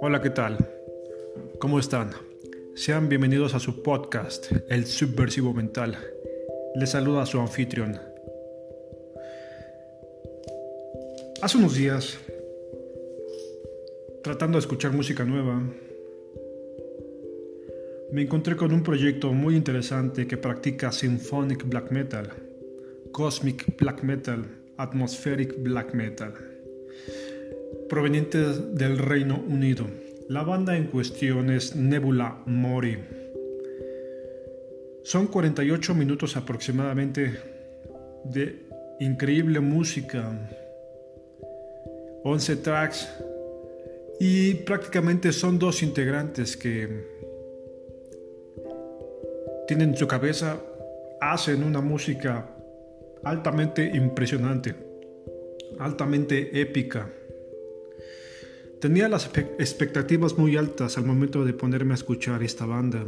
Hola, ¿qué tal? ¿Cómo están? Sean bienvenidos a su podcast, El Subversivo Mental. Les saluda su anfitrión. Hace unos días, tratando de escuchar música nueva, me encontré con un proyecto muy interesante que practica symphonic black metal, cosmic black metal, atmospheric black metal provenientes del Reino Unido. La banda en cuestión es Nebula Mori. Son 48 minutos aproximadamente de increíble música, 11 tracks y prácticamente son dos integrantes que tienen su cabeza, hacen una música altamente impresionante, altamente épica. Tenía las expectativas muy altas al momento de ponerme a escuchar esta banda,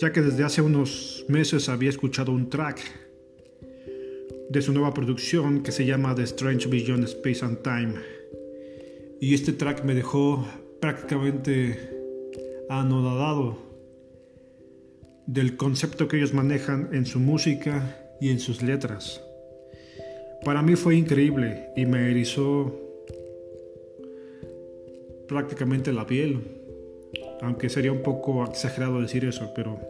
ya que desde hace unos meses había escuchado un track de su nueva producción que se llama The Strange Beyond Space and Time. Y este track me dejó prácticamente anodadado del concepto que ellos manejan en su música y en sus letras. Para mí fue increíble y me erizó prácticamente la piel. Aunque sería un poco exagerado decir eso, pero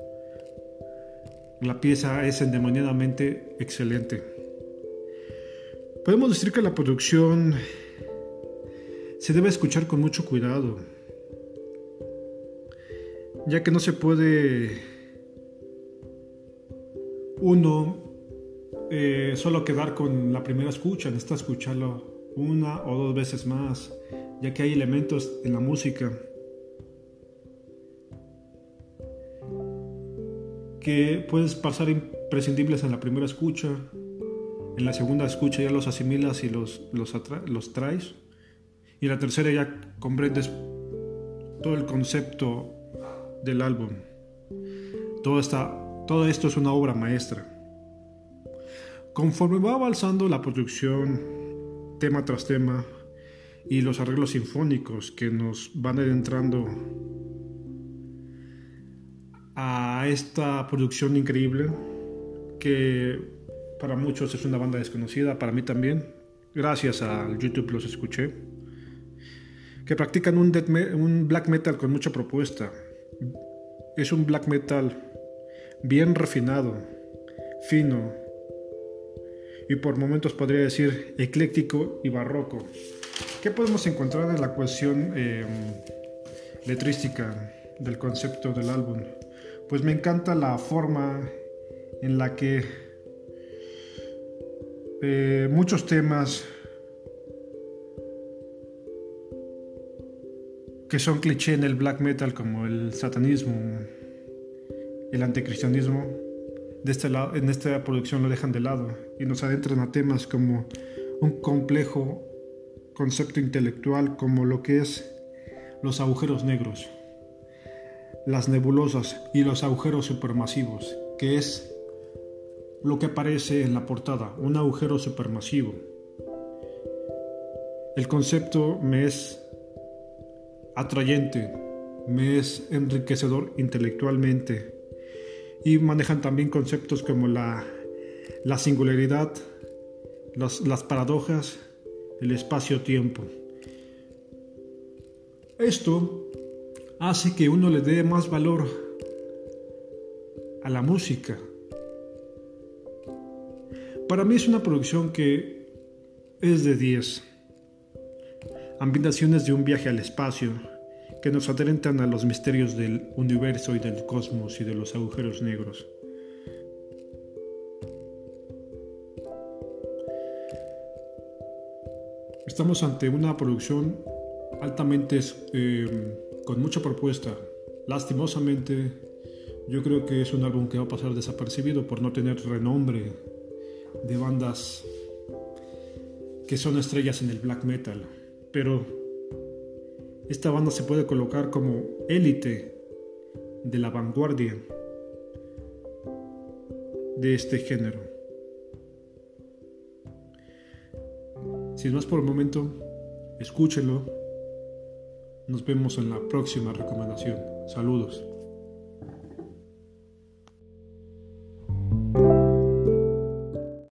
la pieza es endemoniadamente excelente. Podemos decir que la producción se debe escuchar con mucho cuidado, ya que no se puede uno eh, solo quedar con la primera escucha, necesita escucharlo una o dos veces más ya que hay elementos en la música que puedes pasar imprescindibles en la primera escucha, en la segunda escucha ya los asimilas y los, los, los traes, y en la tercera ya comprendes todo el concepto del álbum. Todo, está, todo esto es una obra maestra. Conforme va avanzando la producción, tema tras tema, y los arreglos sinfónicos que nos van adentrando a esta producción increíble que para muchos es una banda desconocida, para mí también. Gracias al YouTube los escuché. Que practican un, un black metal con mucha propuesta. Es un black metal bien refinado, fino y por momentos podría decir ecléctico y barroco. ¿Qué podemos encontrar en la cuestión em, letrística del concepto del álbum? Pues me encanta la forma en la que eh, muchos temas que son cliché en el black metal como el satanismo, el anticristianismo, de este lado, en esta producción lo dejan de lado y nos adentran a temas como un complejo concepto intelectual como lo que es los agujeros negros, las nebulosas y los agujeros supermasivos, que es lo que aparece en la portada, un agujero supermasivo. El concepto me es atrayente, me es enriquecedor intelectualmente y manejan también conceptos como la, la singularidad, las paradojas, el espacio-tiempo. Esto hace que uno le dé más valor a la música. Para mí es una producción que es de 10. Ambientaciones de un viaje al espacio que nos adentran a los misterios del universo y del cosmos y de los agujeros negros. Estamos ante una producción altamente eh, con mucha propuesta. Lastimosamente, yo creo que es un álbum que va a pasar desapercibido por no tener renombre de bandas que son estrellas en el black metal. Pero esta banda se puede colocar como élite de la vanguardia de este género. Sin más por el momento, escúchenlo. Nos vemos en la próxima recomendación. Saludos.